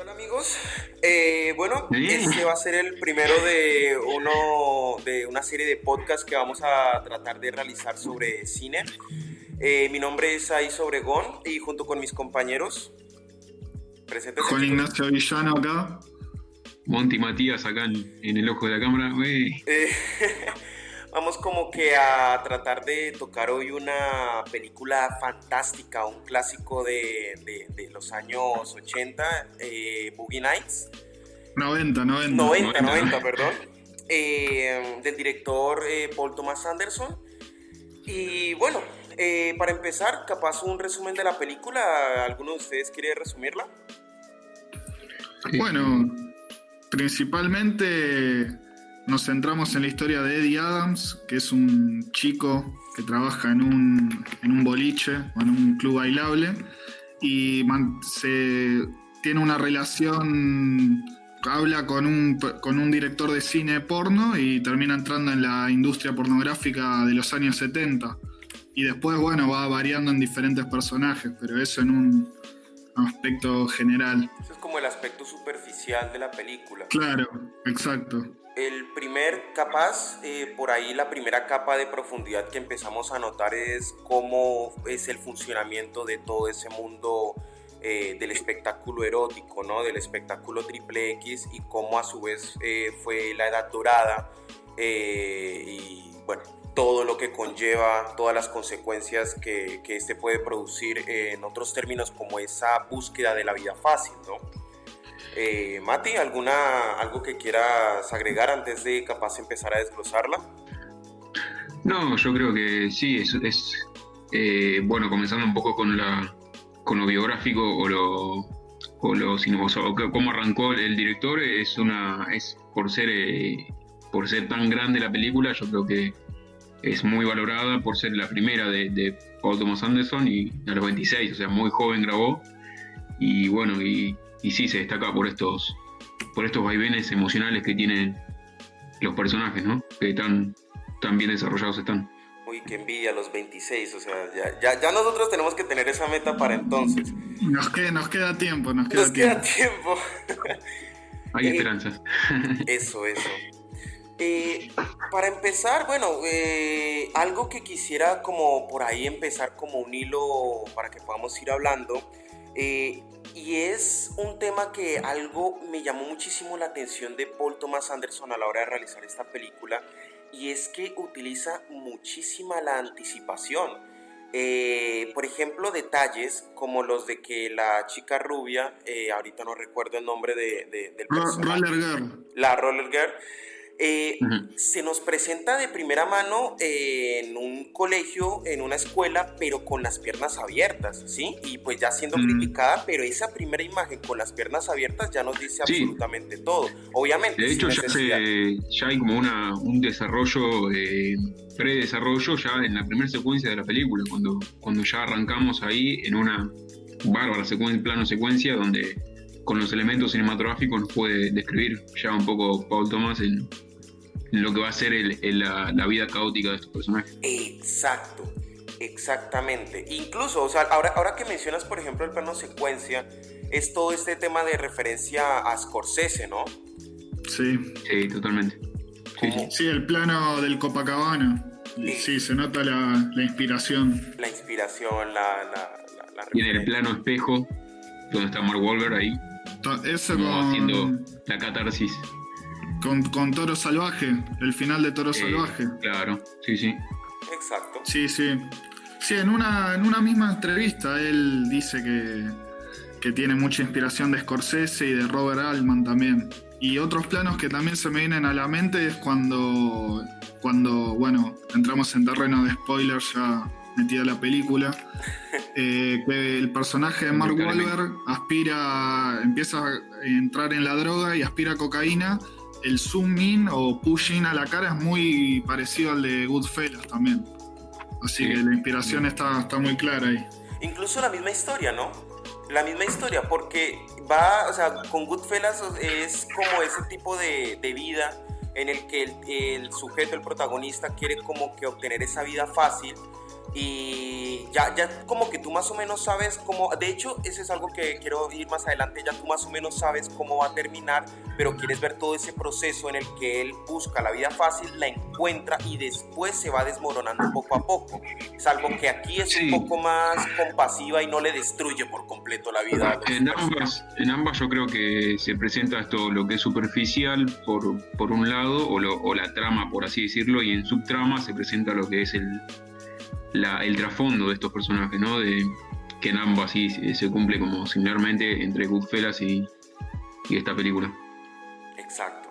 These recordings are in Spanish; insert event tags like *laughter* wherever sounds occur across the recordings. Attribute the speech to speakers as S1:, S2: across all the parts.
S1: Hola amigos, eh, bueno, este va a ser el primero de uno de una serie de podcasts que vamos a tratar de realizar sobre cine. Eh, mi nombre es Aiz Obregón y junto con mis compañeros
S2: presentes. Juan Ignacio Villano acá.
S3: Monty Matías acá en, el ojo de la cámara.
S1: Eh, *laughs* vamos como que a tratar de tocar hoy una película fantástica, un clásico de, los años 80, eh, Boogie Nights.
S2: 90, 90.
S1: 90, 90, perdón. Eh, del director eh, Paul Thomas Anderson. Y bueno, para empezar, capaz un resumen de la película. ¿Alguno de ustedes quiere resumirla?
S2: Bueno, principalmente nos centramos en la historia de Eddie Adams, que es un chico que trabaja en un, en un boliche o en un club bailable y se, tiene una relación, habla con un, con un director de cine porno y termina entrando en la industria pornográfica de los años 70. Y después, bueno, va variando en diferentes personajes, pero eso en un aspecto general.
S1: Eso es como el aspecto superficial de la película.
S2: Claro, exacto
S1: el primer capaz, eh, por ahí la primera capa de profundidad que empezamos a notar es cómo es el funcionamiento de todo ese mundo eh, del espectáculo erótico, ¿no? del espectáculo triple X y cómo a su vez eh, fue la edad dorada y bueno, todo lo que conlleva, todas las consecuencias que, que este puede producir en otros términos como esa búsqueda de la vida fácil, ¿no? Eh, Mati, ¿alguna, ¿algo que quieras agregar antes de capaz empezar a desglosarla?
S3: No, yo creo que sí, es, eh, bueno, comenzando un poco con, la, con lo biográfico o lo, o lo o cómo arrancó el director, es una, es por ser, eh, por ser tan grande la película, yo creo que es muy valorada por ser la primera de, de Paul Thomas Anderson y a los 26, o sea, muy joven grabó. Y bueno, y y sí se destaca por estos, por estos vaivenes emocionales que tienen los personajes, ¿no? Que tan, tan bien desarrollados están.
S1: Uy, qué envidia los 26, o sea, ya, ya, nosotros tenemos que tener esa meta para entonces.
S2: Nos queda, nos queda tiempo, nos queda
S1: nos Queda tiempo.
S3: Hay eh, esperanzas. *laughs*
S1: eso, eso. Eh, para empezar, bueno, eh, algo que quisiera como por ahí empezar como un hilo para que podamos ir hablando eh, y es un tema que algo me llamó muchísimo la atención de Paul Thomas Anderson a la hora de realizar esta película, y es que utiliza muchísima la anticipación. Eh, por ejemplo, detalles como los de que la chica rubia, eh, ahorita no recuerdo el nombre de, del
S2: personaje, Roller Girl.
S1: La Roller Girl eh, se nos presenta de primera mano en un colegio, en una escuela, pero con las piernas abiertas, ¿sí? Y pues ya siendo criticada, pero esa primera imagen con las piernas abiertas ya nos dice absolutamente todo. Obviamente.
S3: De hecho, ya, hay como una, un desarrollo, eh, predesarrollo ya en la primera secuencia de la película, cuando, cuando ya arrancamos ahí en una bárbara secuencia, plano secuencia donde con los elementos cinematográficos nos puede describir ya un poco Paul Thomas en, lo que va a ser la, vida caótica de estos personajes.
S1: Exacto, exactamente. Incluso, o sea, ahora, ahora que mencionas, por ejemplo, el plano secuencia, es todo este tema de referencia a Scorsese, ¿no?
S2: Sí.
S3: Sí, totalmente.
S2: Sí, el plano del Copacabana. Sí, se nota la, inspiración.
S1: La inspiración, la... la,
S3: y en el plano espejo, donde está Mark Wahlberg ahí.
S2: Eso
S3: haciendo la catarsis.
S2: Con, Toro Salvaje, el final de Toro Salvaje.
S3: Claro, sí, sí.
S1: Exacto.
S2: Sí, sí. Sí, en una, en una misma entrevista él dice que, que tiene mucha inspiración de Scorsese y de Robert Altman también. Y otros planos que también se me vienen a la mente es cuando, cuando bueno, entramos en terreno de spoilers ya metida la película, *laughs* eh, que el personaje de Mark Wahlberg aspira, empieza a entrar en la droga y aspira cocaína el zoom in o push in a la cara es muy parecido al de Goodfellas también. Así que la inspiración está, está muy clara ahí.
S1: Incluso la misma historia, ¿no? La misma historia, porque va, o sea, con Goodfellas es como ese tipo de, vida en el que el, el, sujeto, el protagonista, quiere como que obtener esa vida fácil, y ya, ya como que tú más o menos sabes cómo, de hecho, eso es algo que quiero ir más adelante, ya tú más o menos sabes cómo va a terminar, pero quieres ver todo ese proceso en el que él busca la vida fácil, la encuentra y después se va desmoronando poco a poco, salvo que aquí es un poco más compasiva y no le destruye por completo la vida.
S3: En ambas, en ambas yo creo que se presenta esto, lo que es superficial por, por un lado, o, o la trama, por así decirlo, y en subtrama se presenta lo que es el el trasfondo de estos personajes, ¿no? De, que en ambos se cumple como similarmente entre Goodfellas y, y esta película.
S1: Exacto,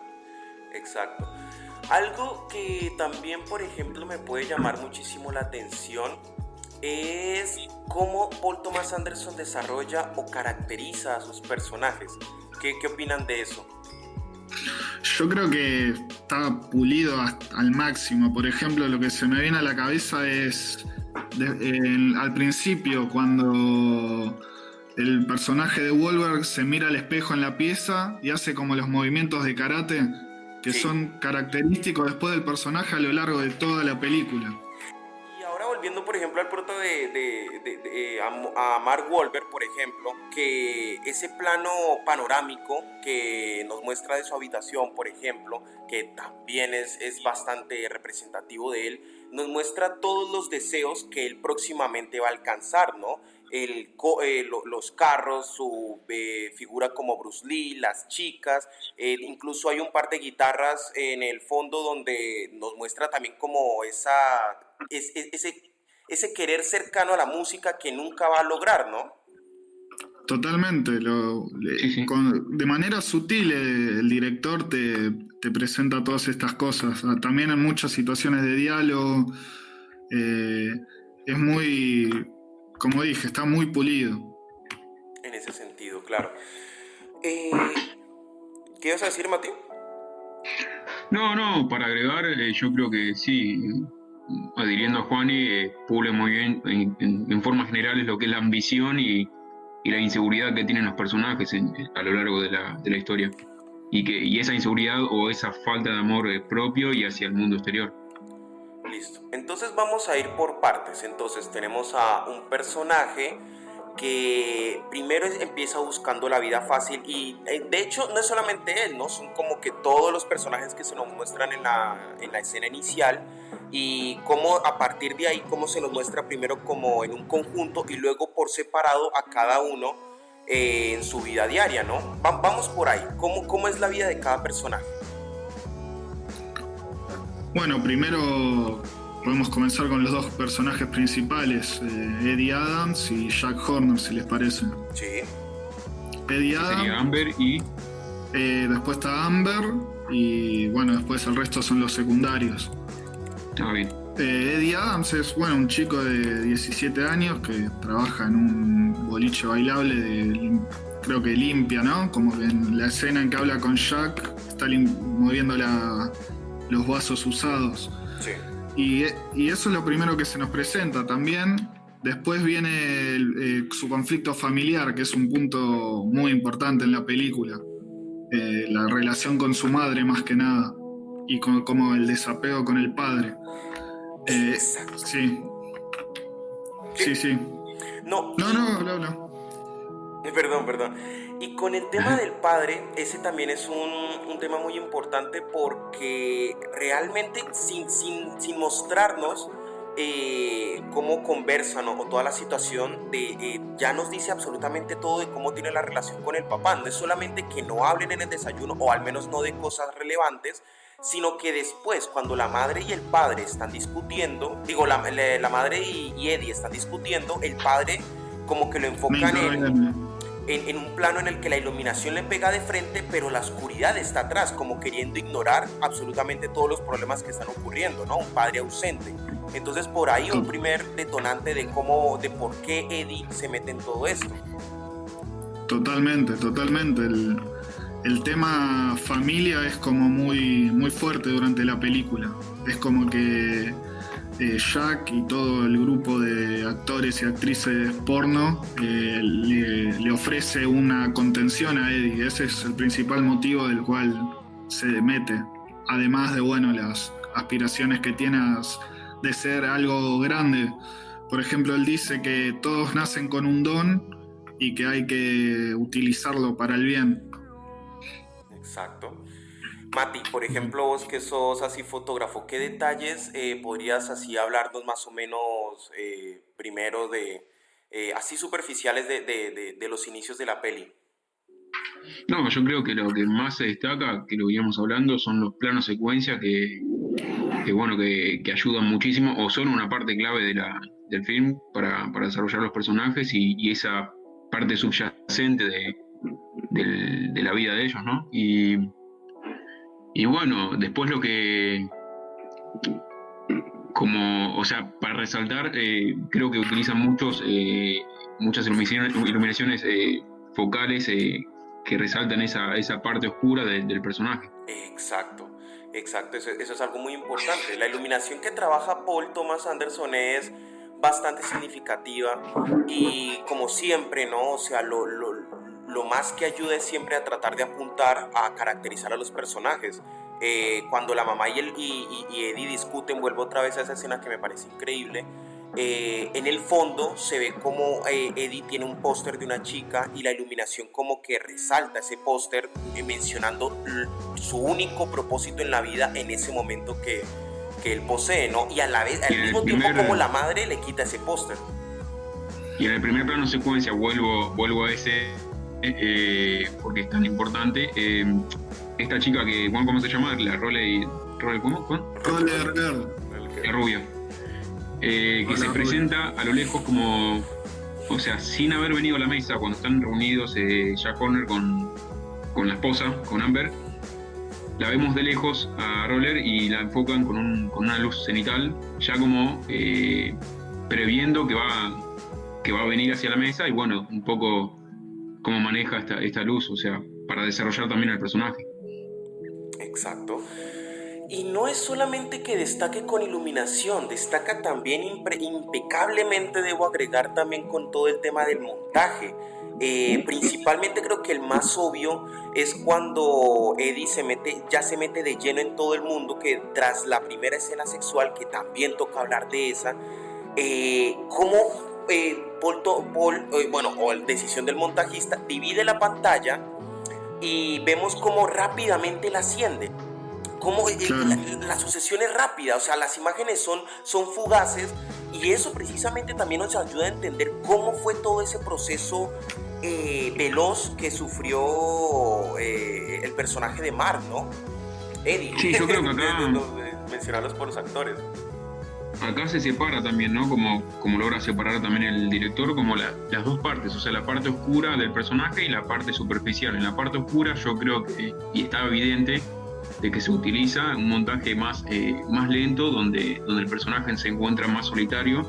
S1: exacto. Algo que también, por ejemplo, me puede llamar muchísimo la atención es cómo Paul Thomas Anderson desarrolla o caracteriza a sus personajes. ¿Qué, qué opinan de eso?
S2: Yo creo que está pulido al máximo. Por ejemplo, lo que se me viene a la cabeza es al principio, cuando el personaje de Wolverine se mira al espejo en la pieza y hace como los movimientos de karate que son característicos después del personaje a lo largo de toda la película
S1: volviendo, por ejemplo, al proto de, de, a, Mark Wahlberg, por ejemplo, que ese plano panorámico que nos muestra de su habitación, por ejemplo, que también es, es bastante representativo de él, nos muestra todos los deseos que él próximamente va a alcanzar, ¿no? El, eh, los carros, su eh, figura como Bruce Lee, las chicas, eh, incluso hay un par de guitarras en el fondo donde nos muestra también como esa, ese, ese querer cercano a la música que nunca va a lograr, ¿no?
S2: Totalmente, de manera sutil el director te, presenta todas estas cosas. Ah, también en muchas situaciones de diálogo eh, es muy, como dije, está muy pulido.
S1: En ese sentido, claro. Eh, ¿Qué ibas a decir, Mati?
S3: No, no, para agregar, eh, yo creo que sí, adhiriendo a Juan y pule muy bien en, formas generales lo que es la ambición y, la inseguridad que tienen los personajes a lo largo de la, historia. Y, que, y esa inseguridad o esa falta de amor propio y hacia el mundo exterior.
S1: Listo. Entonces vamos a ir por partes. Entonces tenemos a un personaje que primero empieza buscando la vida fácil y eh, de hecho no es solamente él, ¿no? Son como que todos los personajes que se nos muestran en la, en la escena inicial y cómo a partir de ahí, cómo se nos muestra primero como en un conjunto y luego por separado a cada uno eh, en su vida diaria, ¿no? vamos por ahí, ¿Cómo, ¿cómo es la vida de cada personaje?
S2: Bueno, primero podemos comenzar con los dos personajes principales, eh, Eddie Adams y Jack Horner, si les parece.
S1: Sí.
S2: Eddie Adams.
S3: Amber y...
S2: Eh, después está Amber y bueno, después el resto son los secundarios. Eh, Eddie Adams es bueno, un chico de 17 años que trabaja en un boliche bailable de, creo que limpia, ¿no? Como en la escena en que habla con Jack, está moviendo los vasos usados.
S1: Sí.
S2: Y, eso es lo primero que se nos presenta también. Después viene eh, su conflicto familiar, que es un punto muy importante en la película. Eh, la relación con su madre más que nada y como el desapego con el padre.
S1: Eh.
S2: Sí. Sí, sí.
S1: No,
S2: no, no, no, no. *laughs*
S1: Perdón, perdón. Y con el tema del padre, ese también es un, un tema muy importante porque realmente sin, sin, sin mostrarnos eh, cómo conversan o, toda la situación, de, eh, ya nos dice absolutamente todo de cómo tiene la relación con el papá. No es solamente que no hablen en el desayuno o al menos no de cosas relevantes, sino que después, cuando la madre y el padre están discutiendo, digo, la, madre y, Eddie están discutiendo, el padre como que lo enfocan en, un plano en el que la iluminación le pega de frente, pero la oscuridad está atrás, como queriendo ignorar absolutamente todos los problemas que están ocurriendo, ¿no? Un padre ausente. Entonces, por ahí un primer detonante de cómo, de por qué Eddie se mete en todo esto.
S2: Totalmente, totalmente. El el tema familia es como muy, muy fuerte durante la película. Es como que eh, Jack y todo el grupo de actores y actrices porno eh, le, ofrece una contención a Eddie. Ese es el principal motivo del cual se mete. Además de bueno las aspiraciones que tiene de ser algo grande por ejemplo, él dice que todos nacen con un don y que hay que utilizarlo para el bien.
S1: Exacto. Mati, por ejemplo, vos que sos así fotógrafo, ¿qué detalles eh, podrías así hablarnos más o menos eh, primero de, eh, así superficiales de, de, los inicios de la peli?
S3: No, yo creo que lo que más se destaca, que lo íbamos hablando, son los planos secuencia que, que bueno, que, que, ayudan muchísimo o son una parte clave de la, del film para, para desarrollar los personajes y, y esa parte subyacente de, de, la vida de ellos, ¿no? Y, y bueno, después lo que, como, o sea, para resaltar, eh, creo que utilizan muchos, eh, muchas iluminaciones, eh, focales que resaltan esa, esa parte oscura del personaje.
S1: Exacto. Exacto, eso, eso, es algo muy importante. La iluminación que trabaja Paul Thomas Anderson es bastante significativa y como siempre, ¿no? O sea, lo, lo, lo más que ayuda es siempre a tratar de apuntar a caracterizar a los personajes. Eh, cuando la mamá y, el, y, Eddie discuten, vuelvo otra vez a esa escena que me parece increíble. Eh, en el fondo se ve como eh, Eddie tiene un póster de una chica y la iluminación como que resalta ese póster mencionando su único propósito en la vida en ese momento que, que él posee, ¿no? Y a la vez, al mismo tiempo como la madre le quita ese póster.
S3: Y en el primer plano secuencia vuelvo, vuelvo a ese eh, porque es tan importante. Eh, esta chica que, ¿cómo se llama? La Role, Role ¿cómo? La rubia. Eh, que se presenta a lo lejos como, o sea, sin haber venido a la mesa cuando están reunidos Jack Horner con, con la esposa, con Amber. La vemos de lejos a Roller y la enfocan con, con una luz cenital, ya como previendo que va, que va a venir hacia la mesa y bueno, un poco cómo maneja esta, esta luz, o sea, para desarrollar también el personaje.
S1: Exacto. Y no es solamente que destaque con iluminación, destaca también impecablemente, debo agregar también con todo el tema del montaje. Eh, principalmente creo que el más obvio es cuando Eddie se mete, ya se mete de lleno en todo el mundo, que tras la primera escena sexual, que también toca hablar de esa, eh, cómo eh, Paul, eh, bueno, o decisión del montajista, divide la pantalla y vemos cómo rápidamente la asciende. Cómo eh, la, sucesión es rápida, o sea, las imágenes son, son fugaces y eso precisamente también nos ayuda a entender cómo fue todo ese proceso veloz que sufrió el personaje de Mark, ¿no?
S3: Eddie. Sí, yo creo que *laughs* acá...
S1: mencionarlos por los actores
S3: acá se separa también, ¿no? Como, como logra separar también el director, como las dos partes, o sea, la parte oscura del personaje y la parte superficial. En la parte oscura yo creo que, y está evidente, de que se utiliza un montaje más, eh, más lento, donde, donde el personaje se encuentra más solitario,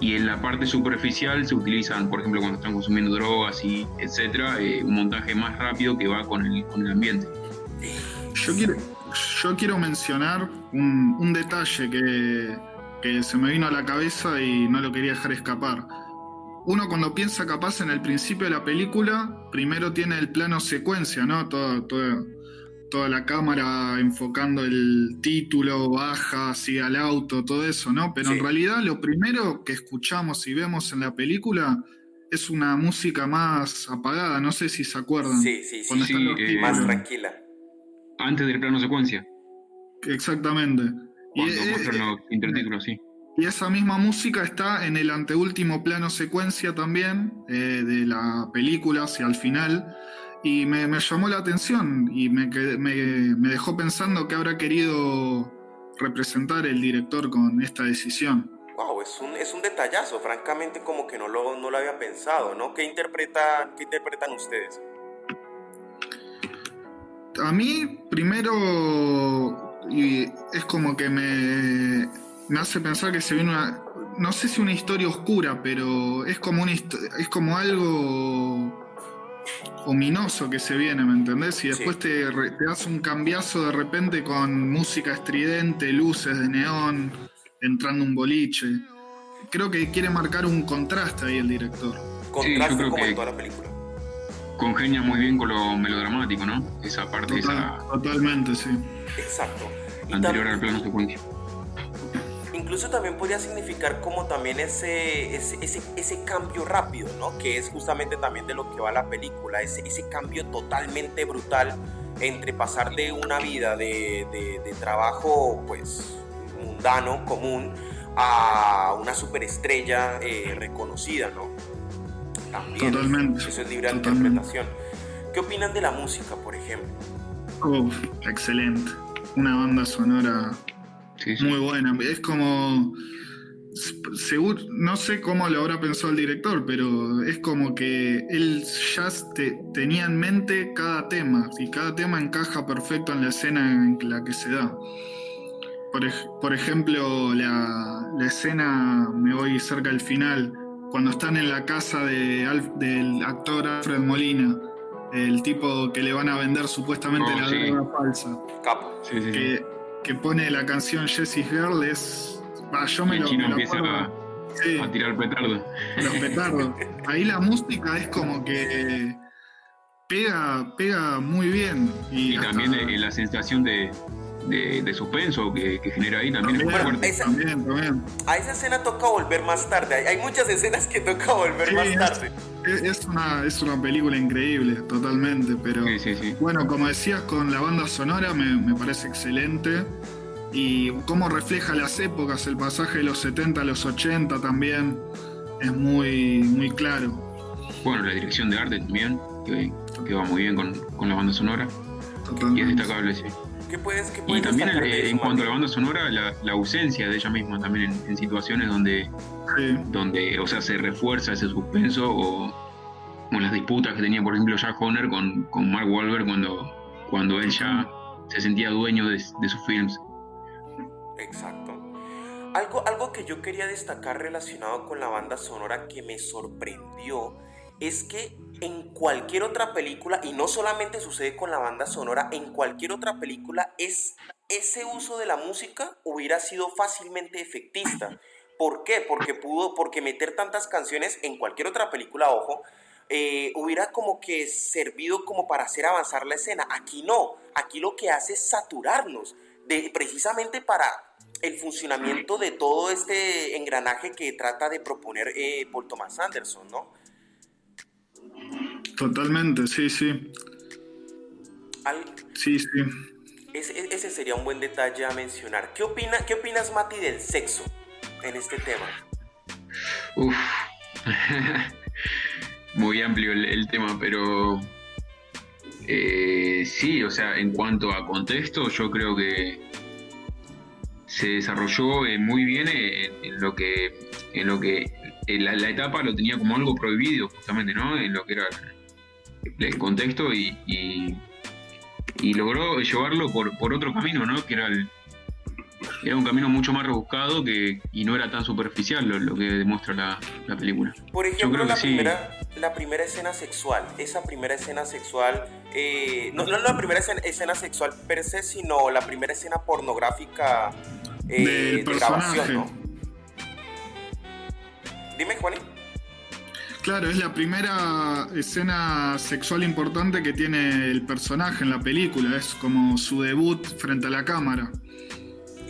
S3: y en la parte superficial se utilizan, por ejemplo, cuando están consumiendo drogas y etcétera, eh, un montaje más rápido que va con el, con el ambiente.
S2: Yo quiero, yo quiero mencionar un, un detalle que, que se me vino a la cabeza y no lo quería dejar escapar. Uno cuando piensa capaz en el principio de la película, primero tiene el plano secuencia, ¿no? Toda, toda, la cámara enfocando el título, baja, sigue al auto, todo eso, ¿no? Pero en realidad lo primero que escuchamos y vemos en la película es una música más apagada, no sé si se acuerdan.
S1: Sí, sí, sí, sí eh, más tranquila.
S3: Antes del plano secuencia.
S2: Exactamente.
S3: Cuando y, muestran los intertítulos, sí.
S2: Y esa misma música está en el anteúltimo plano secuencia también eh, de la película hacia el final. Y me, llamó la atención y me, me, dejó pensando que habrá querido representar el director con esta decisión.
S1: Wow, es un, es un detallazo, francamente como que no lo, no lo había pensado, ¿no? ¿Qué, interpreta, ¿Qué interpretan ustedes?
S2: A mí, primero, y es como que me, me hace pensar que se viene una, no sé si una historia oscura, pero es como, una, es como algo ominoso que se viene, ¿me entendés? Y después te, te hace un cambiazo de repente con música estridente, luces de neón, entrando un boliche. Creo que quiere marcar un contraste ahí el director.
S1: Contraste como en toda la película.
S3: Congenia muy bien con lo melodramático, ¿no? Esa parte, esa...
S2: Totalmente, sí.
S1: Exacto.
S3: Anterior al plano secuencia.
S1: incluso también podría significar como también ese, ese, ese, cambio rápido, ¿no? Que es justamente también de lo que va la película, ese, ese cambio totalmente brutal entre pasar de una vida de, de, trabajo pues mundano, común, a una superestrella eh, reconocida, ¿no? También
S2: Totalmente.
S1: Eso es libre de interpretación. ¿Qué opinan de la música, por ejemplo?
S2: Uf, excelente. Una banda sonora muy buena. Es como. Seguro, no sé cómo lo habrá pensado el director, pero es como que él ya tenía en mente cada tema y cada tema encaja perfecto en la escena en la que se da. Por, ejemplo, la, escena, me voy cerca del final, cuando están en la casa de, del actor Alfred Molina, el tipo que le van a vender supuestamente oh, la droga falsa.
S1: Capo.
S2: que, que, pone la canción Jesse's Girl es. yo me
S3: el
S2: lo,
S3: chino empieza a, tirar petardos.
S2: Los petardos. Ahí la música es como que pega, pega muy bien.
S3: Y, también eh, la sensación de, de, suspenso que, genera ahí también, es fuerte.
S1: A esa escena toca volver más tarde. Hay, muchas escenas que toca volver más tarde.
S2: Es, una, es una película increíble, totalmente. Pero bueno, como decías, con la banda sonora me, parece excelente. Y cómo refleja las épocas, el pasaje de los 70 a los 80 también es muy, muy claro.
S3: Bueno, la dirección de arte también, que, va muy bien con, con la banda sonora. Y es destacable, sí
S1: y
S3: también en cuanto a la banda sonora, la, ausencia de ella misma también en, situaciones donde, donde, o sea, se refuerza ese suspenso o, las disputas que tenía, por ejemplo, Jack Horner con, con Mark Wahlberg cuando, cuando él ya se sentía dueño de, sus films.
S1: Exacto. Algo, algo que yo quería destacar relacionado con la banda sonora que me sorprendió es que en cualquier otra película, y no solamente sucede con la banda sonora, en cualquier otra película es ese uso de la música hubiera sido fácilmente efectista. ¿Por qué? Porque pudo, porque meter tantas canciones en cualquier otra película, ojo, eh, hubiera como que servido como para hacer avanzar la escena. Aquí no, aquí lo que hace es saturarnos, de, precisamente para el funcionamiento de todo este engranaje que trata de proponer eh, Paul Thomas Anderson, ¿no?
S2: Totalmente, sí, sí. sí, sí.
S1: Ese, sería un buen detalle a mencionar. ¿Qué, opina, ¿Qué opinas, Mati, del sexo en este tema?
S3: Uf. *laughs* Muy amplio el, tema, pero eh, sí, o sea, en cuanto a contexto, yo creo que se desarrolló eh, muy bien en, lo que en lo que la, la, etapa lo tenía como algo prohibido justamente, ¿no? En lo que era el contexto y, y, logró llevarlo por, por, otro camino, ¿no? Que era, el, era un camino mucho más rebuscado que, y no era tan superficial lo, que demuestra la, la, película.
S1: Por ejemplo, la, primera, la primera escena sexual, esa primera escena sexual, eh, no, no la primera escena, sexual per se, sino la primera escena pornográfica eh, de grabación, ¿no? Dime, Juaní.
S2: Claro, es la primera escena sexual importante que tiene el personaje en la película, es como su debut frente a la cámara.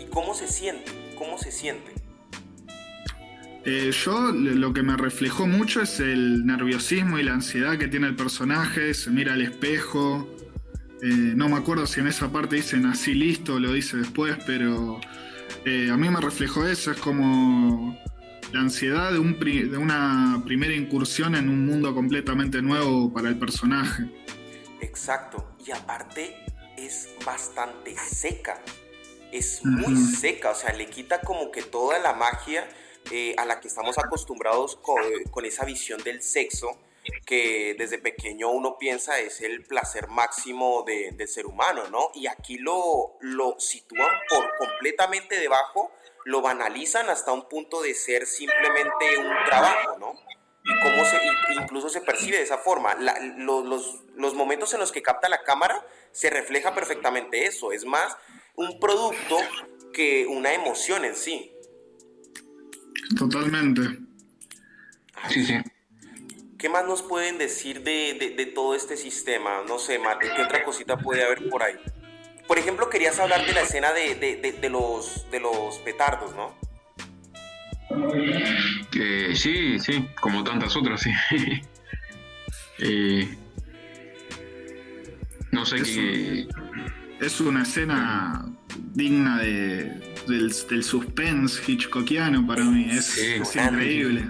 S1: ¿Y cómo se siente? ¿Cómo se siente?
S2: Eh, yo lo que me reflejó mucho es el nerviosismo y la ansiedad que tiene el personaje, se mira al espejo, eh, no me acuerdo si en esa parte dicen así listo o lo dice después, pero eh, a mí me reflejó eso, es como la ansiedad de, un de una primera incursión en un mundo completamente nuevo para el personaje.
S1: Exacto, y aparte es bastante seca, es muy seca, o sea, le quita como que toda la magia eh, a la que estamos acostumbrados con, esa visión del sexo que desde pequeño uno piensa es el placer máximo de, del ser humano, ¿no? Y aquí lo, lo sitúan por completamente debajo lo banalizan hasta un punto de ser simplemente un trabajo, ¿no? Y cómo se, incluso se percibe de esa forma. los, los, momentos en los que capta la cámara se refleja perfectamente eso. Es más un producto que una emoción en sí.
S2: Totalmente.
S3: Sí, sí.
S1: ¿Qué más nos pueden decir de, de todo este sistema? No sé, Mate, ¿qué otra cosita puede haber por ahí? Por ejemplo, querías hablar de la escena de, los, de los petardos, ¿no?
S3: sí, sí, como tantas otras, *laughs* sí. Eh, no sé qué.
S2: Es una escena digna de, del, suspense hitchcockiano para mí. Es, increíble.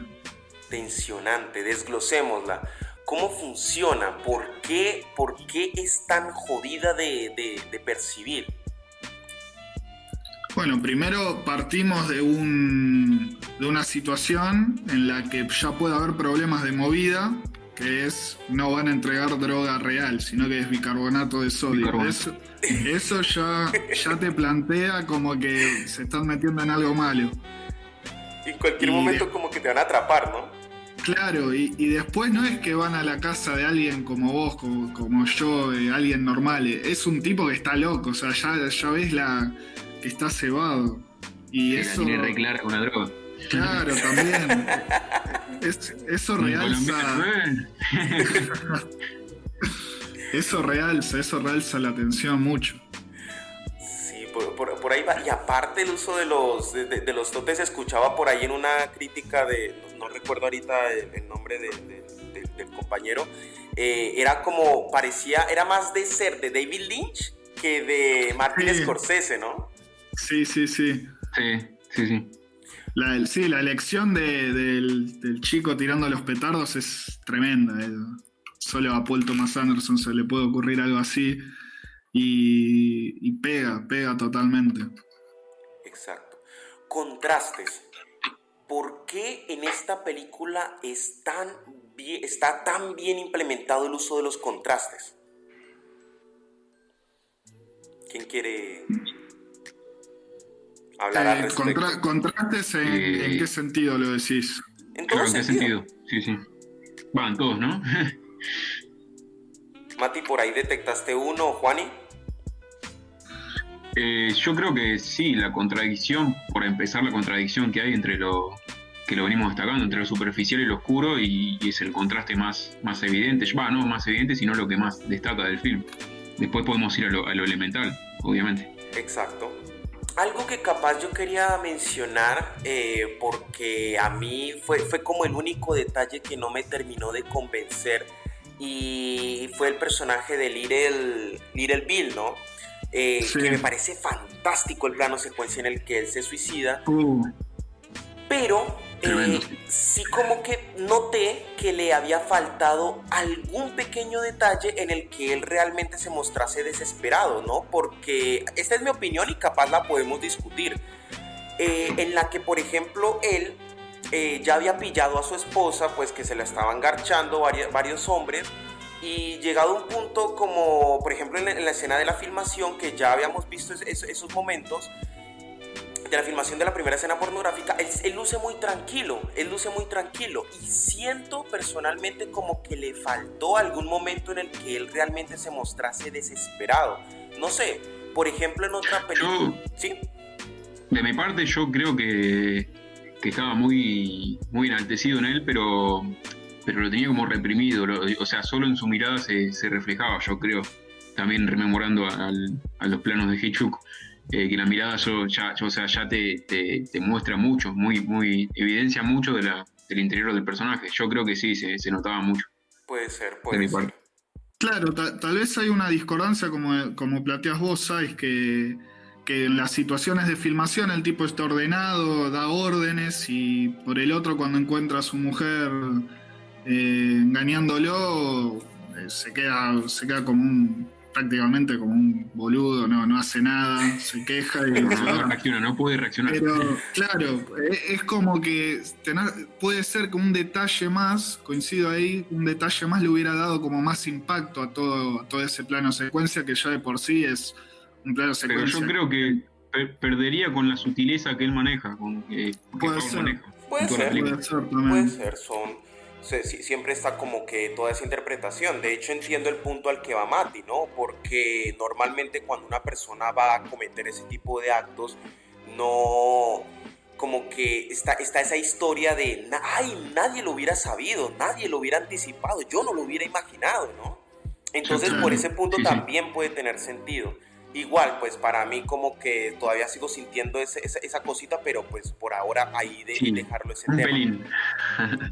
S1: Tensionante, desglosémosla. ¿Cómo funciona? ¿Por qué, por qué es tan jodida de, de percibir?
S2: Bueno, primero partimos de, un, de una situación en la que ya puede haber problemas de movida, que es no van a entregar droga real, sino que es bicarbonato de sodio. Eso, ya, ya te plantea como que se están metiendo en algo malo.
S1: Y en cualquier momento como que te van a atrapar, ¿no?
S2: Claro, y, después no es que van a la casa de alguien como vos, como, yo, eh, alguien normal, es un tipo que está loco, o sea, ya, ya ves la, que está cebado. Y eso.
S3: tiene re clara una droga.
S2: Claro, también. *laughs* eso realza. *laughs* eso realza, eso realza la atención mucho.
S1: Sí, por, ahí va. Y aparte el uso de los, de, los totes se escuchaba por ahí en una crítica de, no, recuerdo ahorita el, nombre del compañero, eh, era como, parecía, era más de ser de David Lynch que de Martin Scorsese, ¿no?
S2: Sí, sí, sí.
S3: Sí, sí, sí.
S2: La, sí, la elección del, chico tirando los petardos es tremenda. Eh. Solo a Paul Thomas Anderson se le puede ocurrir algo así y, y pega, pega totalmente.
S1: Exacto. Contrastes. ¿Por qué en esta película es tan está tan bien implementado el uso de los contrastes? ¿Quién quiere
S2: hablar eh, ¿Contrastes en, qué sentido lo decís?
S1: En todo
S3: qué sentido? Sí, sí. Van todos, ¿no? *laughs*
S1: Mati, por ahí detectaste uno, Juani.
S3: Eh, yo creo que sí, la contradicción, por empezar, la contradicción que hay entre lo que lo venimos destacando, entre lo superficial y lo oscuro, y, es el contraste más, más evidente. Va, no más evidente, sino lo que más destaca del film. Después podemos ir a lo, a lo elemental, obviamente.
S1: Exacto algo que capaz yo quería mencionar, eh, porque a mí fue, fue como el único detalle que no me terminó de convencer, y fue el personaje de Little, Little Bill, ¿no? Eh, que me parece fantástico el plano secuencia en el que él se suicida. Uh. Pero eh, sí como que noté que le había faltado algún pequeño detalle en el que él realmente se mostrase desesperado, ¿no? Porque esta es mi opinión y capaz la podemos discutir. Eh, en la que, por ejemplo, él eh, ya había pillado a su esposa, pues que se la estaban garchando varios, varios hombres, y llegado a un punto como, por ejemplo, en la, escena de la filmación, que ya habíamos visto esos momentos, de la filmación de la primera escena pornográfica, él, luce muy tranquilo, él luce muy tranquilo y siento personalmente como que le faltó algún momento en el que él realmente se mostrase desesperado. No sé, por ejemplo en otra película... ¿Sí?
S3: De mi parte yo creo que, que estaba muy, muy enaltecido en él, pero, pero lo tenía como reprimido, o sea, solo en su mirada se, se reflejaba, yo creo, también rememorando a los planos de Hitchcock eh, que la mirada ya, o sea, ya te, te, muestra mucho, muy, muy, evidencia mucho de la, del interior del personaje. Yo creo que sí, se, se notaba mucho.
S1: Puede ser, puede ser.
S2: Claro, tal vez hay una discordancia, como, como planteas vos, sabes que, que en las situaciones de filmación el tipo está ordenado, da órdenes y por el otro cuando encuentra a su mujer eh, engañándolo, eh, se, queda, se queda como un prácticamente como un boludo, no, no hace nada, se queja y
S3: no reacciona, no puede reaccionar.
S2: Pero claro, e, es como que puede ser que un detalle más, coincido ahí, un detalle más le hubiera dado como más impacto a todo, todo ese plano secuencia que ya de por sí es un plano secuencia.
S3: Pero yo creo que perdería con la sutileza que él maneja, con que,
S1: puede, ser. Puede, ser. puede ser, puede ser, son siempre está como que toda esa interpretación. De hecho, entiendo el punto al que va Mati, ¿no? Porque normalmente cuando una persona va a cometer ese tipo de actos, no como que está, está esa historia de, ay, nadie lo hubiera sabido, nadie lo hubiera anticipado, yo no lo hubiera imaginado, ¿no? Entonces, por ese punto también puede tener sentido. igual, pues para mí como que todavía sigo sintiendo esa, esa, cosita, pero pues por ahora ahí de, dejarlo ese tema. *laughs*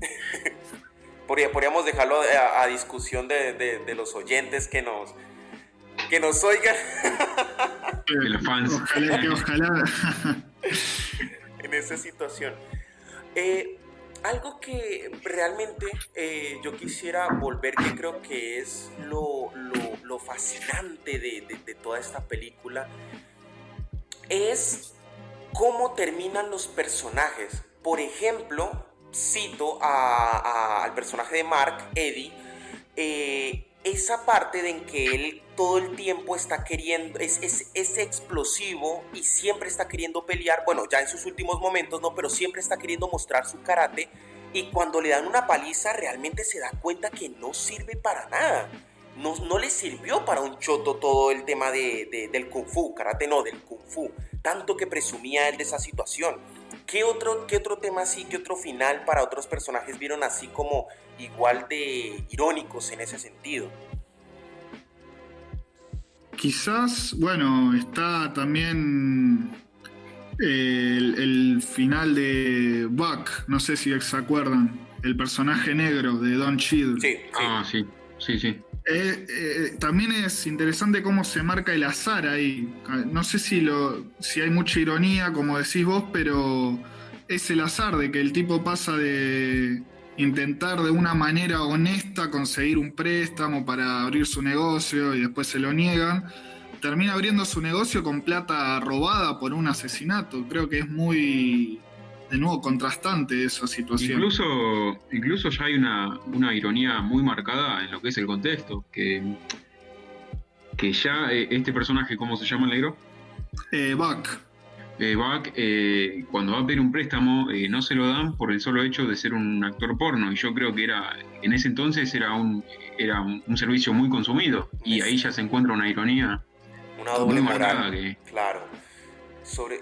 S1: Podríamos dejarlo a, discusión de, los oyentes que nos, que nos oigan.
S3: los fans. Ojalá, ojalá.
S1: en esa situación. Eh, algo que realmente eh, yo quisiera volver, que creo que es lo, fascinante de, toda esta película, es cómo terminan los personajes. Por ejemplo, cito al personaje de Mark, Eddie, eh, esa parte de en que él todo el tiempo está queriendo, es, es, explosivo y siempre está queriendo pelear, bueno, ya en sus últimos momentos, ¿no? Pero siempre está queriendo mostrar su karate y cuando le dan una paliza realmente se da cuenta que no sirve para nada. No, no le sirvió para un choto todo el tema de, del kung fu, karate no, del kung fu, tanto que presumía él de esa situación. ¿Qué otro, ¿Qué otro tema así, qué otro final para otros personajes vieron así como igual de irónicos en ese sentido?
S2: Quizás, bueno, está también eh, el, final de Buck, no sé si se acuerdan, el personaje negro de Don Cheadle.
S1: Sí,
S3: Ah, sí, sí, sí.
S2: Eh, eh, también es interesante cómo se marca el azar ahí. No sé si, lo, si hay mucha ironía, como decís vos, pero es el azar de que el tipo pasa de intentar de una manera honesta conseguir un préstamo para abrir su negocio y después se lo niegan. Termina abriendo su negocio con plata robada por un asesinato. Creo que es muy de nuevo contrastante esa situación.
S3: Incluso, incluso ya hay una, ironía muy marcada en lo que es el contexto, que, que ya eh, este personaje, ¿cómo se llama el negro?
S2: Eh, Buck.
S3: Eh, Buck, eh, cuando va a pedir un préstamo, no se lo dan por el solo hecho de ser un actor porno. Y yo creo que era, en ese entonces era un, era un, servicio muy consumido. Y ahí ya se encuentra una ironía.
S1: Una doble moral. Claro. Sobre,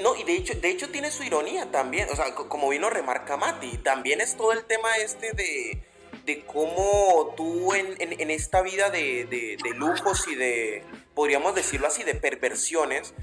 S1: no, y de hecho, de hecho tiene su ironía también, o sea, como vino remarca Mati, también es todo el tema este de, de cómo tú en, en, esta vida de, de, lujos y de, podríamos decirlo así, de perversiones,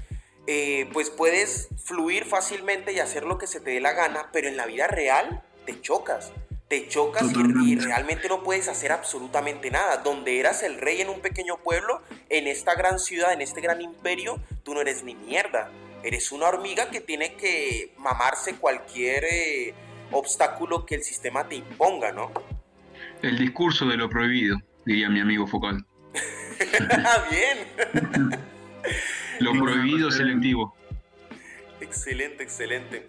S1: eh, pues puedes fluir fácilmente y hacer lo que se te dé la gana, pero en la vida real te chocas. Te chocas y, y, realmente no puedes hacer absolutamente nada. Donde eras el rey en un pequeño pueblo, en esta gran ciudad, en este gran imperio, tú no eres ni mierda eres una hormiga que tiene que mamarse cualquier eh, obstáculo que el sistema te imponga, ¿no?
S3: El discurso de lo prohibido, diría mi amigo Focal. *laughs*
S1: Bien. *laughs*
S3: lo prohibido selectivo.
S1: Excelente, excelente.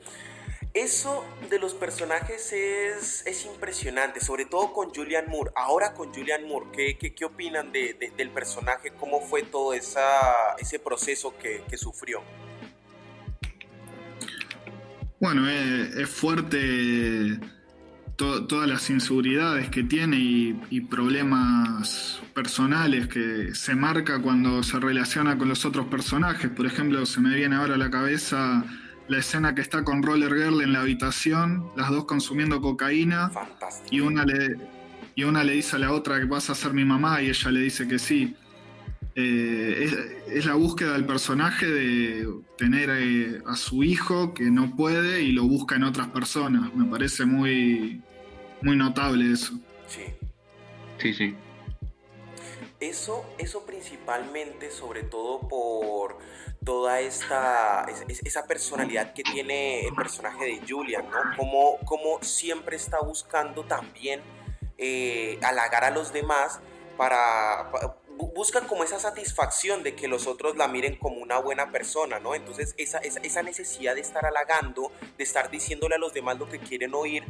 S1: Eso de los personajes es, es, impresionante, sobre todo con Julian Moore. Ahora con Julian Moore, ¿qué, qué, qué opinan de, del personaje? ¿Cómo fue todo esa, ese proceso que, que sufrió?
S2: Bueno, es, fuerte todas las inseguridades que tiene y, problemas personales que se marca cuando se relaciona con los otros personajes. Por ejemplo, se me viene ahora a la cabeza la escena que está con Roller Girl en la habitación, las dos consumiendo cocaína y una le y una le dice a la otra que vas a ser mi mamá y ella le dice que sí. Eh, es, la búsqueda del personaje de tener eh, a su hijo que no puede y lo busca en otras personas. Me parece muy, muy notable eso.
S1: Sí.
S3: Sí, sí.
S1: Eso, eso principalmente, sobre todo por toda esta esa personalidad que tiene el personaje de Julian, ¿no? Como, como siempre está buscando también eh, halagar a los demás para buscan como esa satisfacción de que los otros la miren como una buena persona, ¿no? Entonces esa, esa, necesidad de estar halagando, de estar diciéndole a los demás lo que quieren oír,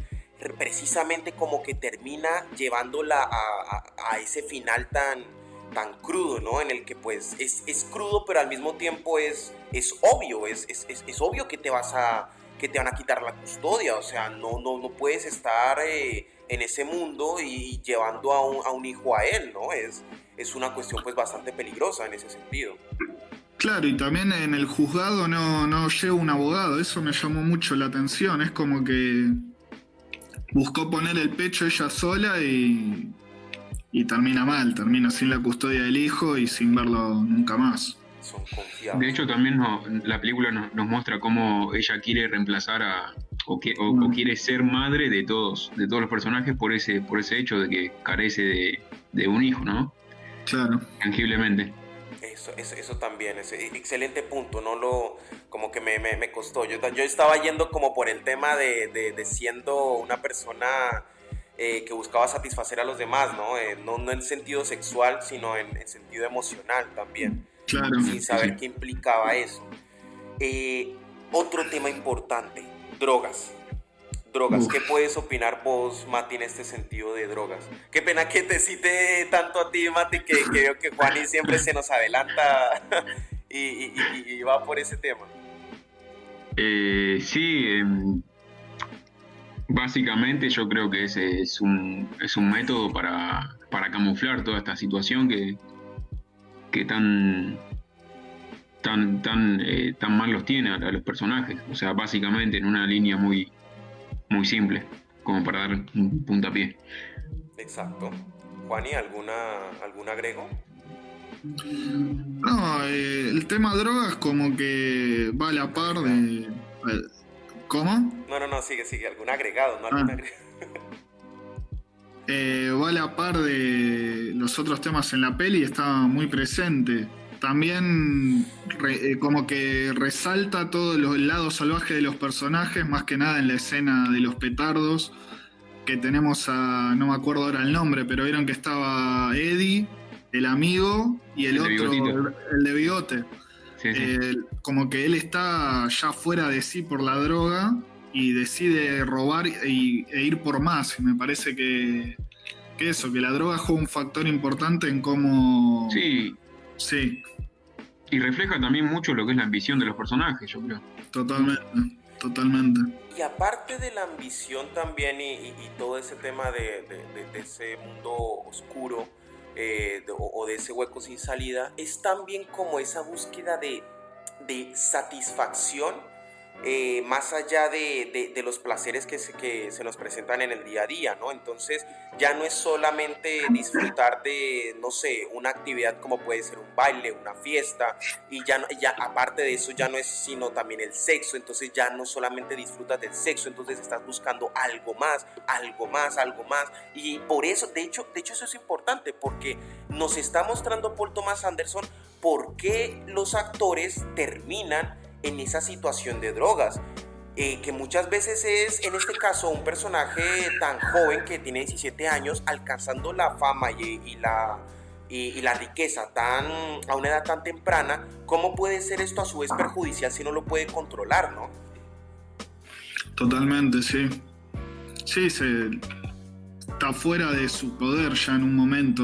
S1: precisamente como que termina llevándola a, ese final tan, tan crudo, ¿no? En el que pues es, es crudo, pero al mismo tiempo es, es obvio, es, es, es, obvio que te vas a que te van a quitar la custodia, o sea, no, no, no puedes estar eh, en ese mundo y llevando a un, a un hijo a él, ¿no? Es, es una cuestión pues bastante peligrosa en ese sentido.
S2: Claro, y también en el juzgado no, no lleva un abogado, eso me llamó mucho la atención, es como que buscó poner el pecho ella sola y, y termina mal, termina sin la custodia del hijo y sin verlo nunca más.
S1: son.
S3: De hecho, también la película nos, muestra cómo ella quiere reemplazar a, o, que, o, quiere ser madre de todos, de todos los personajes por ese, por ese hecho de que carece de, de un hijo, ¿no?
S2: Claro.
S3: Tangiblemente.
S1: Eso, eso, también, es excelente punto, no lo, como que me, me, costó. Yo, yo estaba yendo como por el tema de, de, siendo una persona eh, que buscaba satisfacer a los demás, ¿no? Eh, no, no en sentido sexual, sino en, sentido emocional también.
S2: Claro.
S1: Sin saber qué implicaba eso. Eh, otro tema importante, drogas drogas. ¿Qué puedes opinar vos, Mati, en este sentido de drogas? Qué pena que te cite tanto a ti, Mati, que, veo que Juani siempre se nos adelanta *laughs* y, va por ese tema.
S3: Eh, sí, em, básicamente yo creo que ese es un, es un método para, camuflar toda esta situación que, que tan, tan, tan, eh, tan mal los tiene a, los personajes. O sea, básicamente en una línea muy, muy simple, como para dar un puntapié.
S1: Exacto. Juani, ¿alguna, ¿algún agrego?
S2: No, eh, el tema drogas como que va a la par de... Eh, ¿Cómo?
S1: No, no, no, sigue, sigue. ¿Algún agregado? No, algún ah. agregado.
S2: Eh, va a la par de los otros temas en la peli, está muy presente también eh, como que resalta todo el lado salvaje de los personajes, más que nada en la escena de los petardos, que tenemos a, no me acuerdo ahora el nombre, pero vieron que estaba Eddie, el amigo, y el, otro, el, de bigote. como que él está ya fuera de sí por la droga y decide robar e ir por más. Y me parece que, que eso, que la droga juega un factor importante en cómo...
S3: Sí,
S2: Sí.
S3: Y refleja también mucho lo que es la ambición de los personajes, yo creo.
S2: Totalmente, totalmente.
S1: Y aparte de la ambición también y, todo ese tema de, ese mundo oscuro eh, o, de ese hueco sin salida, es también como esa búsqueda de, satisfacción eh, más allá de, los placeres que se, que se nos presentan en el día a día, ¿no? Entonces ya no es solamente disfrutar de, no sé, una actividad como puede ser un baile, una fiesta, y ya, ya aparte de eso ya no es sino también el sexo, entonces ya no solamente disfrutas del sexo, entonces estás buscando algo más, algo más, algo más, y por eso, de hecho, de hecho eso es importante, porque nos está mostrando Paul Thomas Anderson por qué los actores terminan en esa situación de drogas. Eh, que muchas veces es, en este caso, un personaje tan joven que tiene 17 años, alcanzando la fama y, la, y, la riqueza tan, a una edad tan temprana, ¿cómo puede ser esto a su vez perjudicial si no lo puede controlar, no?
S2: Totalmente, sí. Sí, se, está fuera de su poder ya en un momento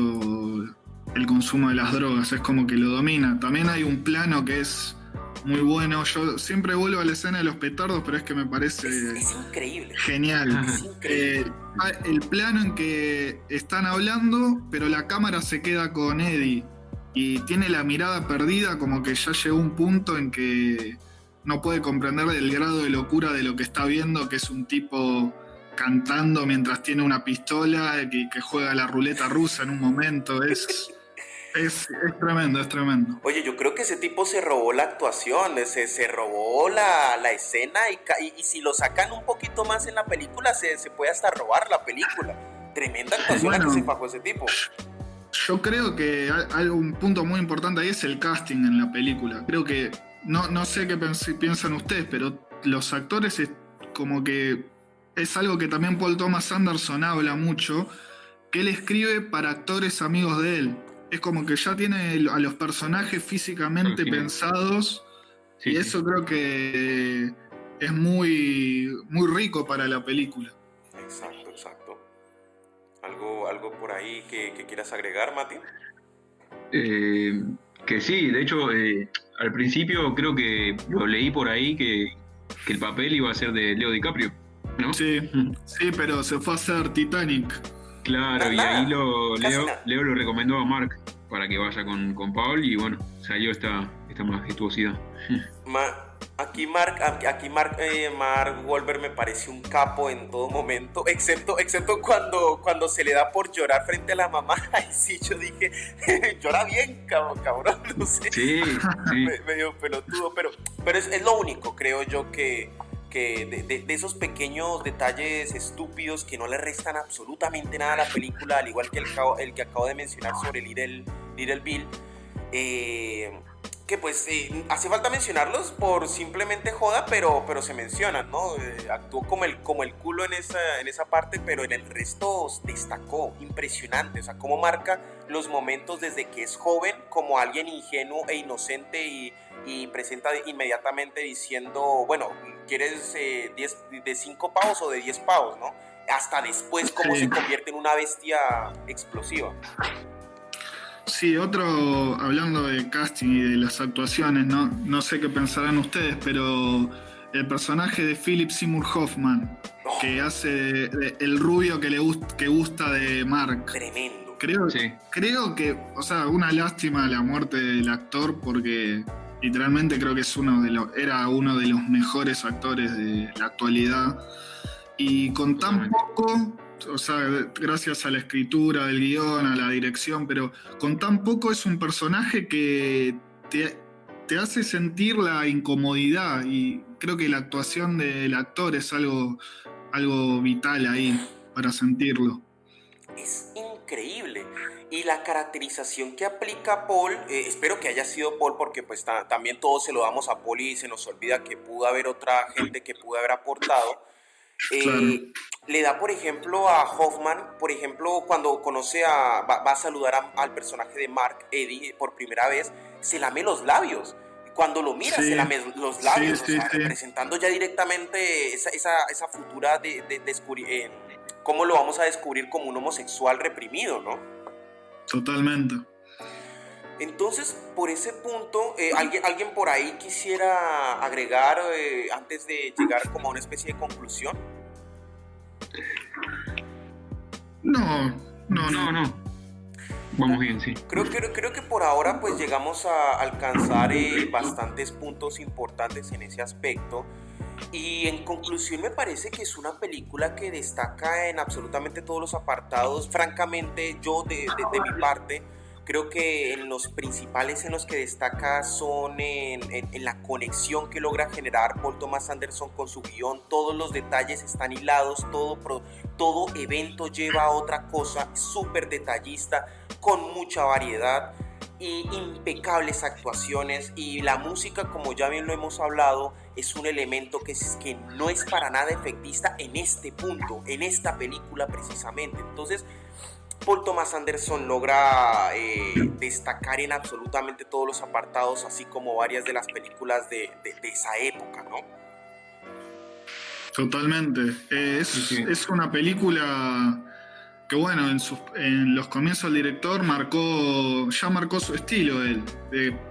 S2: el consumo de las drogas, es como que lo domina. También hay un plano que es muy bueno. Yo siempre vuelvo a la escena de los petardos, pero es que me parece
S1: increíble.
S2: genial. Eh, ah, el plano en que están hablando, pero la cámara se queda con Eddie y tiene la mirada perdida, como que ya llegó un punto en que no puede comprender el grado de locura de lo que está viendo, que es un tipo cantando mientras tiene una pistola que, que juega la ruleta rusa en un momento. Es. Es, tremendo, es tremendo.
S1: Oye, yo creo que ese tipo se robó la actuación, se, se robó la, escena y, y, si lo sacan un poquito más en la película, se, puede hasta robar la película. Tremenda actuación que se bajó ese tipo.
S2: Yo creo que hay un punto muy importante ahí es el casting en la película. Creo que, no, no sé qué piensan ustedes, pero los actores es como que es algo que también Paul Thomas Anderson habla mucho, que él escribe para actores amigos de él es como que ya tiene a los personajes físicamente pensados y eso creo que es muy, muy rico para la película.
S1: Exacto, exacto. ¿Algo, algo por ahí que, quieras agregar, Mati?
S3: Eh, que sí, de hecho, eh, al principio creo que lo leí por ahí que, el papel iba a ser de Leo DiCaprio, ¿no?
S2: Sí, sí, pero se fue a hacer Titanic.
S3: Claro, y ahí lo, Leo, Leo, lo recomendó a Mark para que vaya con, con Paul y bueno, salió esta, esta majestuosidad. *laughs*
S1: Aquí Mark, aquí Mark, eh, Mark Wolver me parece un capo en todo momento, excepto, excepto cuando, cuando se le da por llorar frente a la mamá. *laughs* Ay, sí, yo dije, *laughs* llora bien, cabrón, cabrón no sé.
S3: Sí, sí.
S1: medio pelotudo, pero, pero es, es, lo único, creo yo, que, de, esos pequeños detalles estúpidos que no le restan absolutamente nada a la película, al igual que el, el que acabo de mencionar sobre Little, Little Bill. Eh, que pues eh, hace falta mencionarlos por simplemente joda, pero, pero se mencionan, ¿no? Eh, actuó como el, como el culo en esa, en esa parte, pero en el resto destacó, impresionante, o sea, cómo marca los momentos desde que es joven como alguien ingenuo e inocente y, y presenta inmediatamente diciendo, bueno, ¿quieres eh, de 5 pavos o de 10 pavos, ¿no? Hasta después cómo se convierte en una bestia explosiva.
S2: Sí, otro, hablando de casting y de las actuaciones, no, no sé qué pensarán ustedes, pero el personaje de Philip Seymour Hoffman, que hace el rubio que le gusta, que gusta de Mark.
S1: Tremendo.
S2: Creo, creo que, o sea, una lástima la muerte del actor porque literalmente creo que es uno de los, era uno de los mejores actores de la actualidad. Y con tan poco o sea, gracias a la escritura del guion, a la dirección, pero con tan poco es un personaje que te, hace sentir la incomodidad y creo que la actuación del actor es algo, algo vital ahí para sentirlo.
S1: Es increíble. Y la caracterización que aplica Paul, eh, espero que haya sido Paul porque pues también todos se lo damos a Paul y se nos olvida que pudo haber otra gente que pudo haber aportado eh, le da, por ejemplo, a Hoffman, por ejemplo, cuando conoce a, va, a saludar al personaje de Mark Eddie por primera vez, se lame los labios. Cuando lo mira, se lame los labios, representando ya directamente esa, esa, esa futura de, de, descubrir, eh, cómo lo vamos a descubrir como un homosexual reprimido, ¿no?
S2: Totalmente.
S1: Entonces, por ese punto, eh, ¿alguien, ¿alguien por ahí quisiera agregar eh, antes de llegar como a una especie de conclusión?
S2: No, no,
S3: no, no. Vamos bien, sí.
S1: Creo, creo, creo que por ahora pues llegamos a alcanzar eh, bastantes puntos importantes en ese aspecto. Y en conclusión me parece que es una película que destaca en absolutamente todos los apartados. Francamente, yo de, de mi parte Creo que en los principales en los que destaca son en, la conexión que logra generar Paul Thomas Anderson con su guion. Todos los detalles están hilados, todo, todo evento lleva a otra cosa, súper detallista, con mucha variedad y impecables actuaciones. Y la música, como ya bien lo hemos hablado, es un elemento que, es, que no es para nada efectista en este punto, en esta película precisamente. Entonces, Paul Thomas Anderson logra eh, destacar en absolutamente todos los apartados, así como varias de las películas de, esa época, ¿no?
S2: Totalmente. es, una película que, bueno, en, los comienzos el director marcó, ya marcó su estilo él.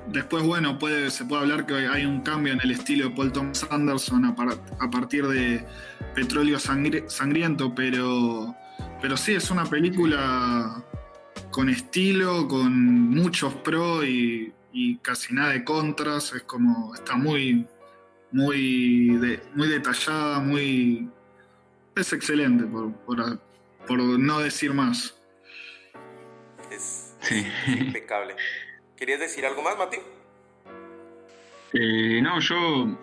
S2: después, bueno, puede, se puede hablar que hay un cambio en el estilo de Paul Thomas Anderson a, partir de Petróleo Sangriento, pero pero sí, es una película con estilo, con muchos pros y, casi nada de contras. Es como, está muy, muy, muy detallada, muy... Es excelente, por, por, no decir más.
S1: Es, impecable. ¿Querías decir algo más, Mati?
S3: Eh, no, yo,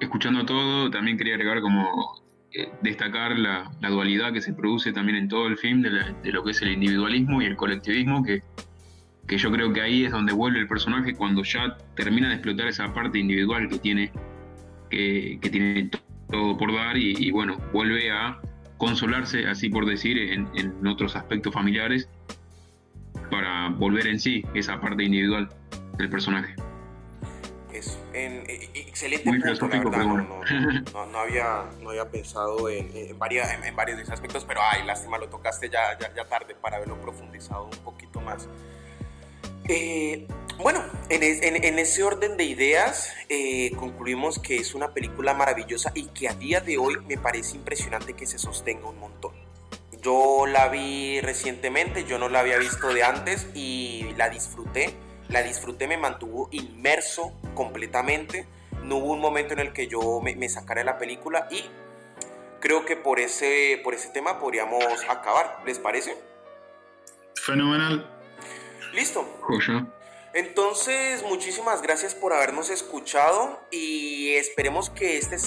S3: escuchando todo, también quería agregar como eh, destacar la, dualidad que se produce también en todo el film de, lo que es el individualismo y el colectivismo, que, que, yo creo que ahí es donde vuelve el personaje cuando ya termina de explotar esa parte individual que tiene, que, tiene todo por dar y, bueno, vuelve a consolarse, así por decir, en, en otros aspectos familiares para volver en sí esa parte individual del personaje.
S1: En, eh, eh, excelente punto, la verdad. No, había, no había pensado en, en, varias, en, varios de esos aspectos, pero ay, lástima, lo tocaste ya, ya, tarde para haberlo profundizado un poquito más. Eh, bueno, en, ese orden de ideas concluimos que es una película maravillosa y que a día de hoy me parece impresionante que se sostenga un montón. Yo la vi recientemente, yo no la había visto de antes y la disfruté la disfruté, me mantuvo inmerso completamente. No hubo un momento en el que yo me, me sacara de la película y creo que por ese, por ese tema podríamos acabar, ¿les parece?
S2: Fenomenal.
S1: Listo. Entonces, muchísimas gracias por habernos escuchado y esperemos que este sea